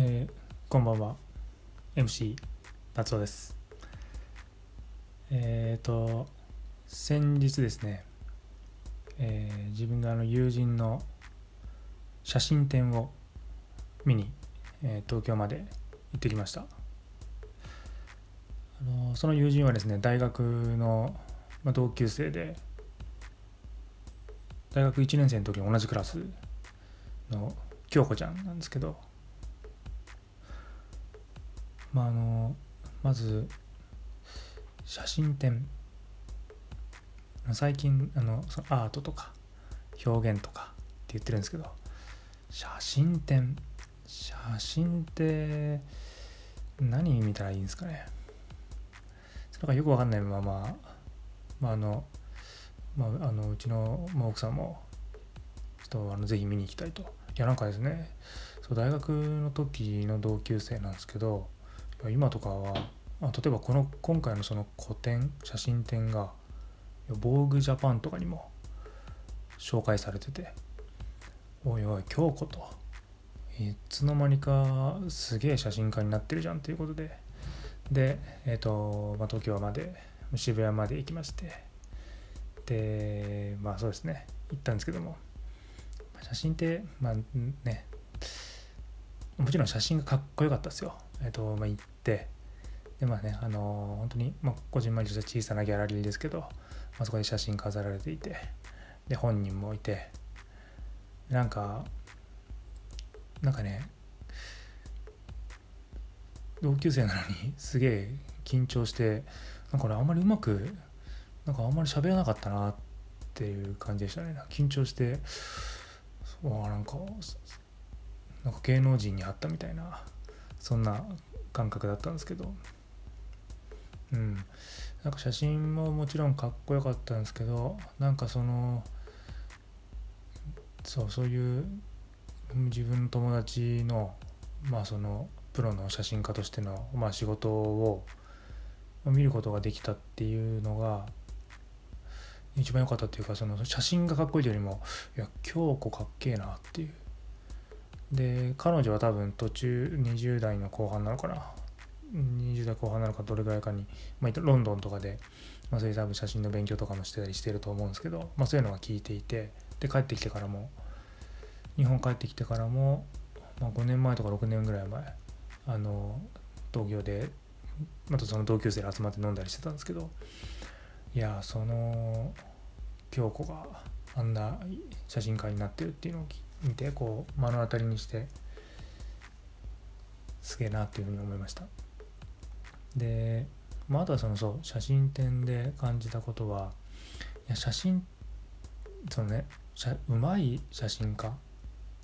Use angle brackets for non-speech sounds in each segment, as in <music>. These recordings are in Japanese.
えーこんばんは。MC 達夫です。えっ、と先日ですね、えー自分があの友人の写真展を見に、え東京まで行ってきました。あのその友人はですね大学の、まあ、同級生で大学1年生の時に同じクラスの京子ちゃんなんですけどまああのまず写真展。最近あのそのアートとか表現とかって言ってるんですけど写真展。写真って何見たらいいんですかね。それがよくわかんないまま、まああのまあ、あのうちのまあ奥さんもちょっとあのぜひ見に行きたいと。いやなんかですねそう大学の時の同級生なんですけど今とかはあ例えばこの今回のその個展写真展が「防具ジャパン」とかにも紹介されてて「おいおい京子」といつの間にかすげえ写真家になってるじゃんということででえっ、と、まあ、東京まで渋谷まで行きましてでまあそうですね行ったんですけども写真ってまあねもちろん写真がかっこよかったですよ。えっ、と、まあ、行って、で、まあね、あのー本当に、まあ、こじんまりとした小さなギャラリーですけど、まあ、そこで写真飾られていて、で、本人もいて、なんか、なんかね、同級生なのにすげえ緊張して、なんか俺あんまりうまく、なんかあんまり喋らなかったなっていう感じでしたね。緊張して、そうなんか、なんか芸能人に会ったみたいなそんな感覚だったんですけど。うん。なんか写真ももちろんかっこよかったんですけどなんかそのそうそういう自分の友達のまあそのプロの写真家としての、まあ、仕事を見ることができたっていうのが一番良かったっていうかその写真がかっこいいというよりもいや京子かっけえなっていう。で彼女は多分途中20代の後半なのかな。20代後半なのかどれぐらいかに、まあ、ロンドンとかで、まあ、そういう多分写真の勉強とかもしてたりしてると思うんですけど、まあ、そういうのが聞いていてで帰ってきてからも日本帰ってきてからも、まあ、5年前とか6年ぐらい前あの東京でまたその同級生で集まって飲んだりしてたんですけどいやその京子があんな写真家になってるっていうのを聞いて見てこう目の当たりにしてすげえなっていうふうに思いました。で、まあ、あとはそのそう写真展で感じたことはいや写真そのね写うまい写真家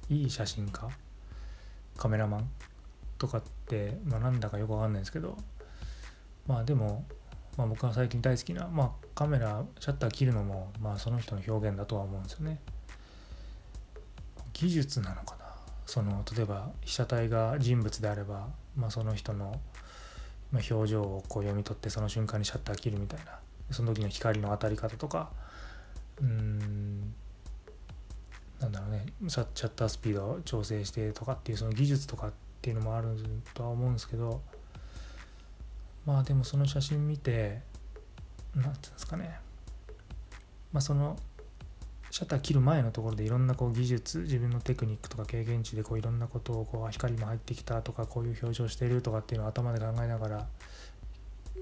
いい写真家カメラマンとかって、まあ、なんだかよくわかんないですけどまあでも、まあ、僕は最近大好きな、まあ、カメラシャッター切るのも、まあ、その人の表現だとは思うんですよね。技術なのかな？その例えば被写体が人物であれば、まあ、その人の表情をこう読み取ってその瞬間にシャッター切るみたいなその時の光の当たり方とかうんなんだろうねシャシャッタースピードを調整してとかっていうその技術とかっていうのもあるとは思うんですけどまあでもその写真見て何て言うんですかね。まあそのシャッター切る前のところでいろんなこう技術自分のテクニックとか経験値でこういろんなことをこう光も入ってきたとかこういう表情してるとかっていうのを頭で考えながら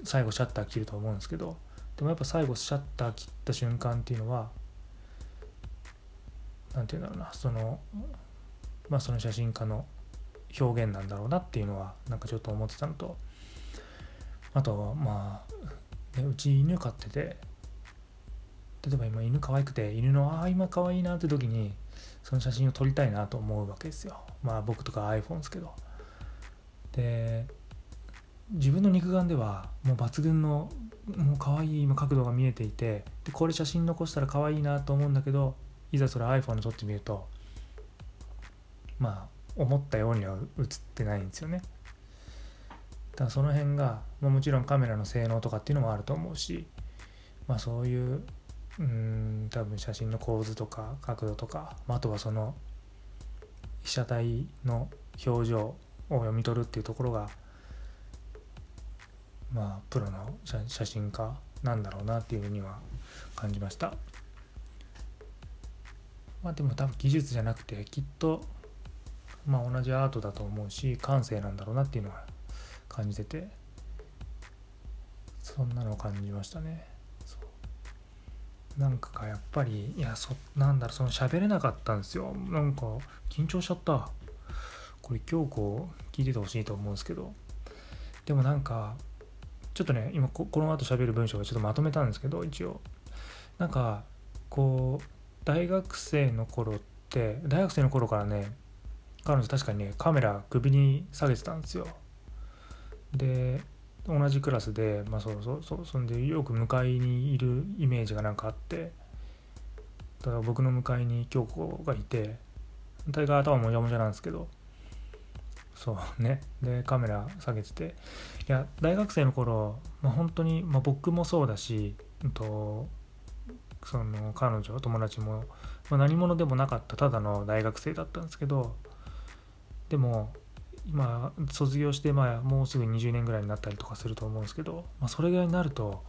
最後シャッター切ると思うんですけどでもやっぱ最後シャッター切った瞬間っていうのは何て言うんだろうなそのまあその写真家の表現なんだろうなっていうのはなんかちょっと思ってたのとあとはまあ、ね、うち犬飼ってて例えば今犬可愛くて犬のああ今可愛いなって時にその写真を撮りたいなと思うわけですよ。まあ僕とか iPhone ですけど。で自分の肉眼ではもう抜群のもう可愛い今角度が見えていてでこれ写真残したら可愛いなと思うんだけどいざそれ iPhone で撮ってみるとまあ思ったようには映ってないんですよね。だからその辺が、まあ、もちろんカメラの性能とかっていうのもあると思うしまあそういううん多分写真の構図とか角度とか、まあ、あとはその被写体の表情を読み取るっていうところがまあプロの写真家なんだろうなっていうふうには感じました。まあでも多分技術じゃなくてきっとまあ同じアートだと思うし感性なんだろうなっていうのは感じててそんなのを感じましたね。なんかやっぱりいやそなんだろその喋れなかったんですよ。なんか緊張しちゃった。これ今日こう聞いててほしいと思うんですけど。でもなんかちょっとね今この後喋る文章をちょっとまとめたんですけど一応。なんかこう大学生の頃って大学生の頃からね彼女確かにねカメラ首に下げてたんですよ。で同じクラスでまあそうそうそうそんでよく向かいにいるイメージがなんかあってだから僕の向かいに京子がいて大概頭もじゃもじゃなんですけどそうねでカメラ下げてていや大学生の頃、まあ、本当に、まあ、僕もそうだし、うんと、その彼女友達も、まあ、何者でもなかったただの大学生だったんですけどでも今卒業してまあもうすぐ20年ぐらいになったりとかすると思うんですけど、まあ、それぐらいになると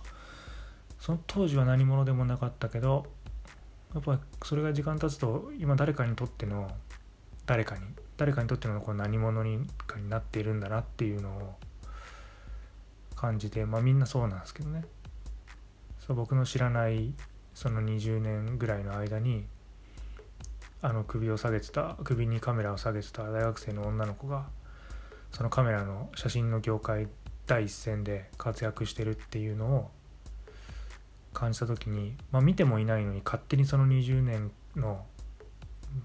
その当時は何者でもなかったけどやっぱそれが時間経つと今誰かにとっての誰かに誰かにとってのこう何者にかになっているんだなっていうのを感じてまあみんなそうなんですけどね。そう僕の知らないその20年ぐらいの間にあの首を下げてた首にカメラを下げてた大学生の女の子がそのカメラの写真の業界第一線で活躍してるっていうのを感じた時に、まあ、見てもいないのに勝手にその20年の、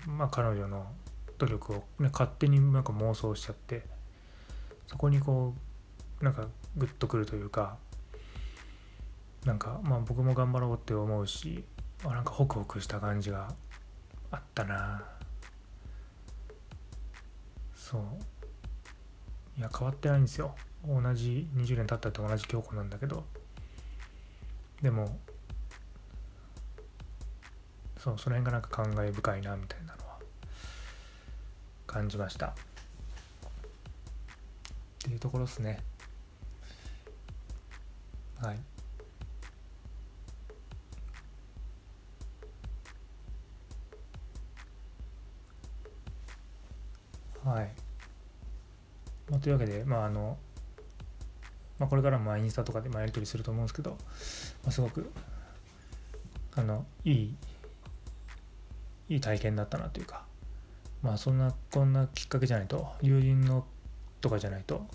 まあ、彼女の努力を、ね、勝手になんか妄想しちゃってそこにこうなんかグッとくるというかなんかまあ僕も頑張ろうって思うしあなんかホクホクした感じがあったな。そう。いや変わってないんですよ。同じ20年経ったって同じ京子なんだけど。でもそうその辺がなんか感慨深いなみたいなのは感じました。っていうところですね。はい。はい、まあ、というわけでまああのまあ、これからもインスタとかでまやり取りすると思うんですけど、まあ、すごくあのいいいい体験だったなというかまあそんなこんなきっかけじゃないと友人のとかじゃないと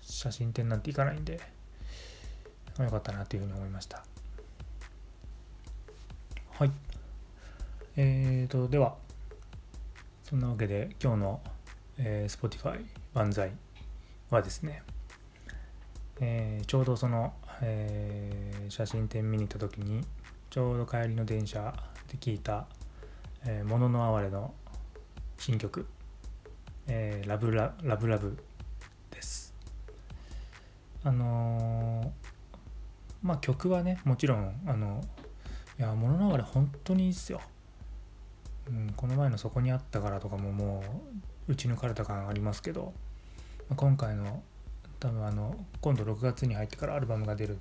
写真展なんて行かないんで、よかったなというふうに思いました。はい。えーとではそんなわけで今日の、えー、Spotify 万歳。はですねえー、ちょうどその、えー、写真展見に行った時にちょうど帰りの電車で聞いた「えー、ものの哀れ」の新曲「えー、ラブララブラブ」です。あのー、まあ曲はねもちろんあのいや「ものの哀れ」本当にいいっすよ、うん、この前の「そこにあったから」とかももう打ち抜かれた感ありますけど、今回の多分あの今度6月に入ってからアルバムが出るん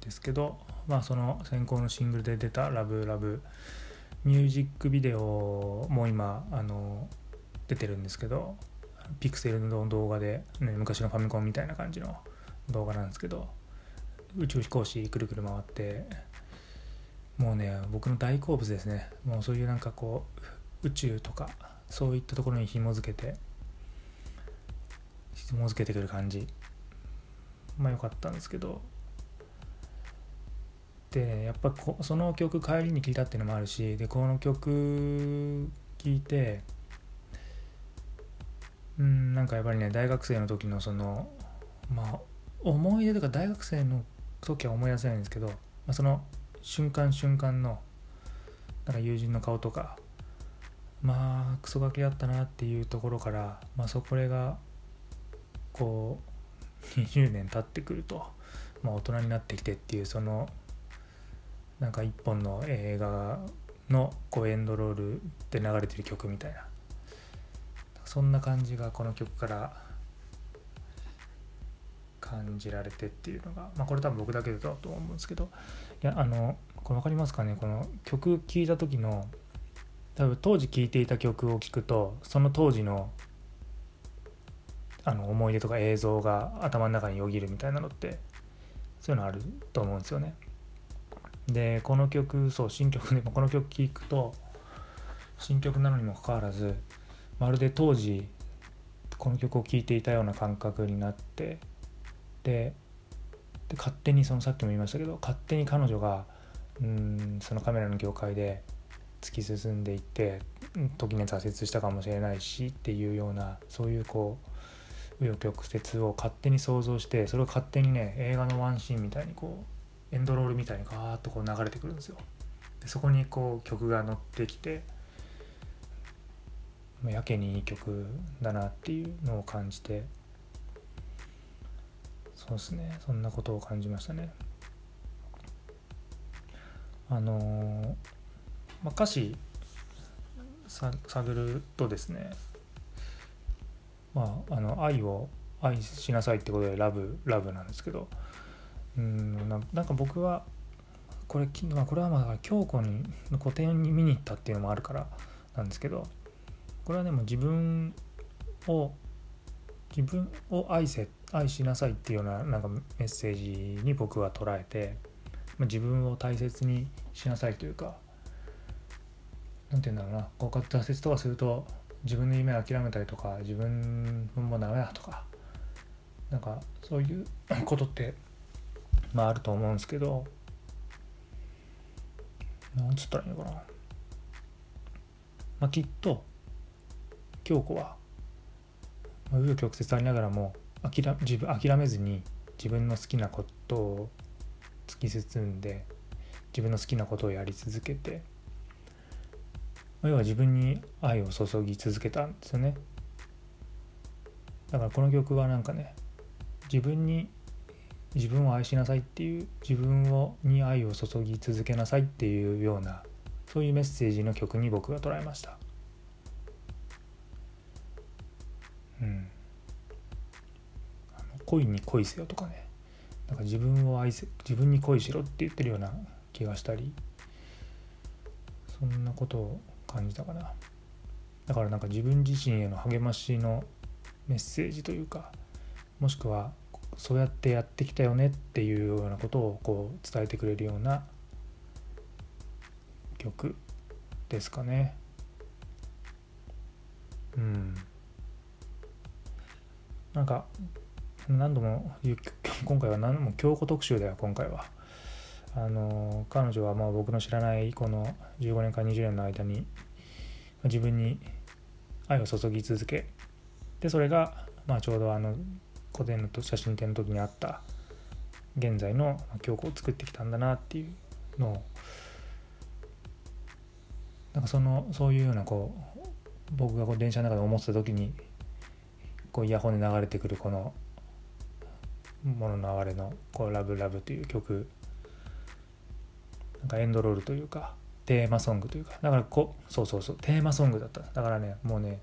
ですけどまあその先行のシングルで出た「ラブラブミュージックビデオも今あの出てるんですけどピクセルの動画で、ね、昔のファミコンみたいな感じの動画なんですけど宇宙飛行士くるくる回ってもうね僕の大好物ですね。もうそういうなんかこう宇宙とかそういったところに紐づけて紐付けてくる感じ。まあ良かったんですけど。でやっぱこその曲帰りに聴いたっていうのもあるしでこの曲聴いてうんなんかやっぱりね大学生の時のそのまあ思い出とか大学生の時は思い出せないんですけど、まあ、その瞬間瞬間のなんか友人の顔とかまあクソガキだったなっていうところから、まあ、そこれがこう20年経ってくると、まあ、大人になってきてっていうそのなんか一本の映画のこうエンドロールで流れてる曲みたいなそんな感じがこの曲から感じられてっていうのが、まあ、これ多分僕だけだと思うんですけどいやあのこれ分かりますかね？この曲聴いた時の多分当時聴いていた曲を聴くとその当時のあの思い出とか映像が頭の中によぎるみたいなのってそういうのあると思うんですよね。でこの曲そう新曲でもこの曲聴くと新曲なのにもかかわらずまるで当時この曲を聴いていたような感覚になってで勝手にそのさっきも言いましたけど勝手に彼女がうんそのカメラの業界で突き進んでいって時に挫折したかもしれないしっていうようなそういうこう紆余曲折を勝手に想像してそれを勝手にね映画のワンシーンみたいにこうエンドロールみたいにガーッとこう流れてくるんですよ。でそこにこう曲が乗ってきてやけにいい曲だなっていうのを感じてそうですねそんなことを感じましたね。あのー、まあ、歌詞探るとですねまああの愛を愛しなさいってことでラブラブなんですけど。うんなんか僕はこれ,、これはまあ京子にの個展に見に行ったっていうのもあるからなんですけどこれはでも自分を自分を愛せ愛しなさいっていうようななんかメッセージに僕は捉えて自分を大切にしなさいというか何て言うんだろうなこう挫折とかすると自分の夢を諦めたりとか自分もダメだとかなんかそういう <coughs> ことってまああると思うんですけどなんつったらいいのかな。まあきっと京子は紆余曲折ありながらも諦自分諦めずに自分の好きなことを突き進んで自分の好きなことをやり続けて要は自分に愛を注ぎ続けたんですよね。だからこの曲はなんかね自分に自分を愛しなさいっていう自分をに愛を注ぎ続けなさいっていうようなそういうメッセージの曲に僕が捉えました。うん。恋に恋せよとかね。なんか自分を愛せ自分に恋しろって言ってるような気がしたりそんなことを感じたかな。だからなんか自分自身への励ましのメッセージというかもしくはそうやってやってきたよねっていうようなことをこう伝えてくれるような曲ですかね。うん。なんか何度も今回は何度も京子特集だよ今回は。あの彼女はまあ僕の知らないこの15年か20年の間に自分に愛を注ぎ続けでそれがまあちょうどあの古典の写真展の時にあった現在の京子を作ってきたんだなっていうのをなんかそのそういうようなこう僕がこう電車の中で思ってた時にこうイヤホンで流れてくるこのもののあわれのこうラブラブという曲なんかエンドロールというかテーマソングというか。だからこそうそうそうテーマソングだっただからねもうね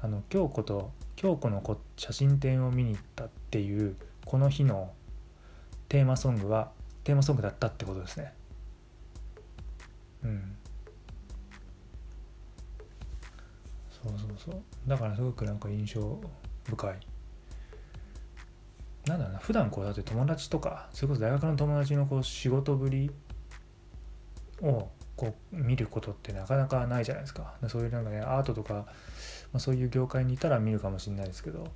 あの京子と京子のこ写真展を見に行ったっていうこの日のテーマソングはテーマソングだったってことですね。うん。そうそうそう。だからすごくなんか印象深い。なんだろうな普段こうだって友達とかそれこそ大学の友達のこう仕事ぶりをこう見ることってなかなかないじゃないですか。そういうなんかねアートとか、まあ、そういう業界にいたら見るかもしれないですけど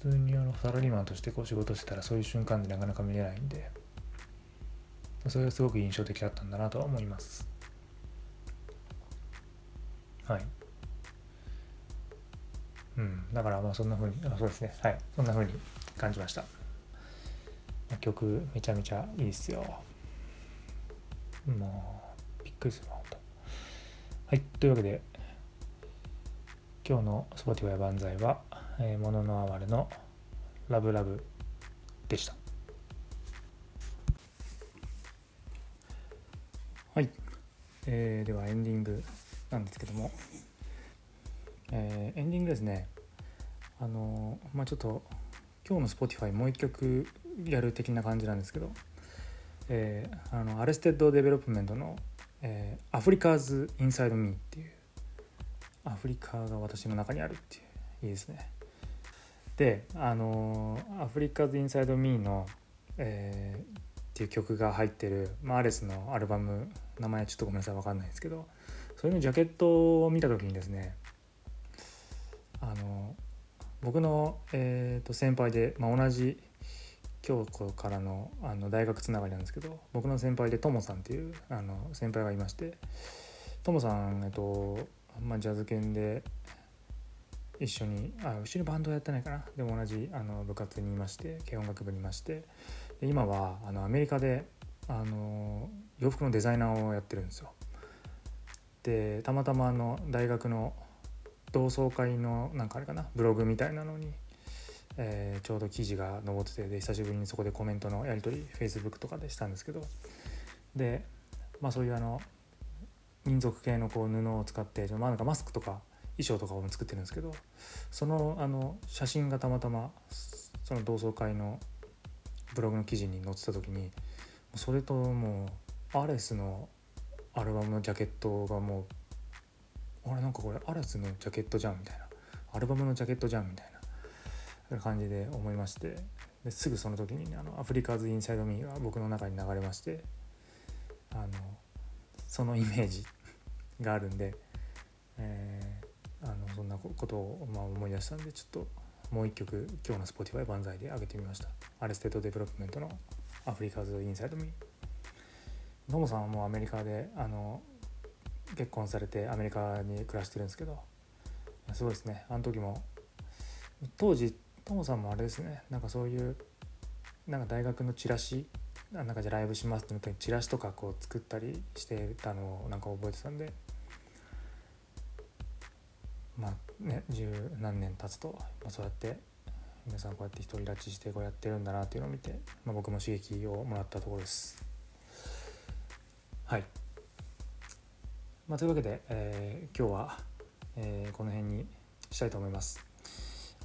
普通にあのサラリーマンとしてこう仕事してたらそういう瞬間でなかなか見れないんでそれがすごく印象的だったんだなとは思います。はい。うん。だからまあそんなふうにあそうですね。はい。そんなふうに感じました。曲めちゃめちゃいいっすよ。もうびっくりするわ、本当。はい、というわけで、今日の Spotify 万歳は、えー、もののあわれのラブラブでした。はい、えー、ではエンディングなんですけども、えーエンディングですねあのまあちょっと今日の Spotify もう一曲やる的な感じなんですけど、えーあの Arrested Development の「えー、 Africa's Inside Me」っていうアフリカが私の中にあるっていういいですね。であの Africa's Inside Me の、えーっていう曲が入ってる、まあ、アレスのアルバム名前ちょっとごめんなさい分かんないですけどそれのジャケットを見た時にですねあの僕の、えー、と先輩で、まあ、同じ京子からのあの大学つながりなんですけど僕の先輩でともさんっていうあの先輩がいましてともさん、えっとまあ、ジャズ犬で一緒にあ一緒にバンドやってないかなでも同じあの部活にいまして軽音楽部にいましてで今はあのアメリカであの洋服のデザイナーをやってるんですよ。でたまたまあの大学の同窓会のなんかあれかなブログみたいなのに、えーちょうど記事が載っててで久しぶりにそこでコメントのやり取り Facebook とかでしたんですけどでまあそういうあの民族系のこう布を使ってまあなんかマスクとか衣装とかを作ってるんですけどそのあの写真がたまたまその同窓会のブログの記事に載ってた時にそれともうアレスのアルバムのジャケットがもうあれなんかこれアレスのジャケットじゃんみたいな。アルバムのジャケットじゃんみたいな。感じで思いましてですぐその時に、ね、あのアフリカーズ・インサイド・ミーが僕の中に流れましてあのそのイメージがあるんで、えーあのそんなことを、まあ、思い出したんでちょっともう一曲今日の Spotify 万歳で上げてみました。 Arrested Development の Africa's Inside Me。トモさんはもうアメリカであの結婚されてアメリカに暮らしてるんですけどすごいですね。あの時も当時トモさんもあれですねなんかそういうなんか大学のチラシなんかじゃライブしますってなった時にチラシとかこう作ったりしてたのをなんか覚えてたんでまあね十何年経つと、まあ、そうやって皆さんこうやって独り立ちしてこうやってるんだなっていうのを見て、まあ、僕も刺激をもらったところです。はい、まあ、というわけで、えー今日は、えーこの辺にしたいと思います。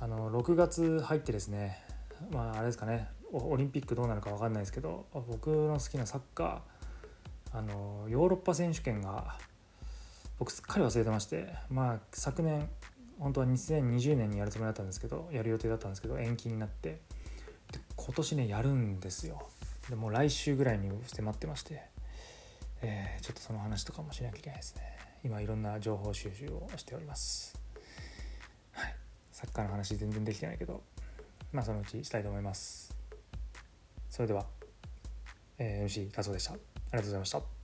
あの6月入ってですねまああれですかねオリンピックどうなるか分かんないですけど僕の好きなサッカーあのヨーロッパ選手権が僕すっかり忘れてましてまあ昨年本当は2020年にやるつもりだったんですけどやる予定だったんですけど延期になってで今年ねやるんですよ。でもう来週ぐらいに迫ってまして、えーちょっとその話とかもしなきゃいけないですね。今いろんな情報収集をしております。サッカーの話全然できてないけどまあそのうちしたいと思います。それでは、えー、MC 達夫でした。ありがとうございました。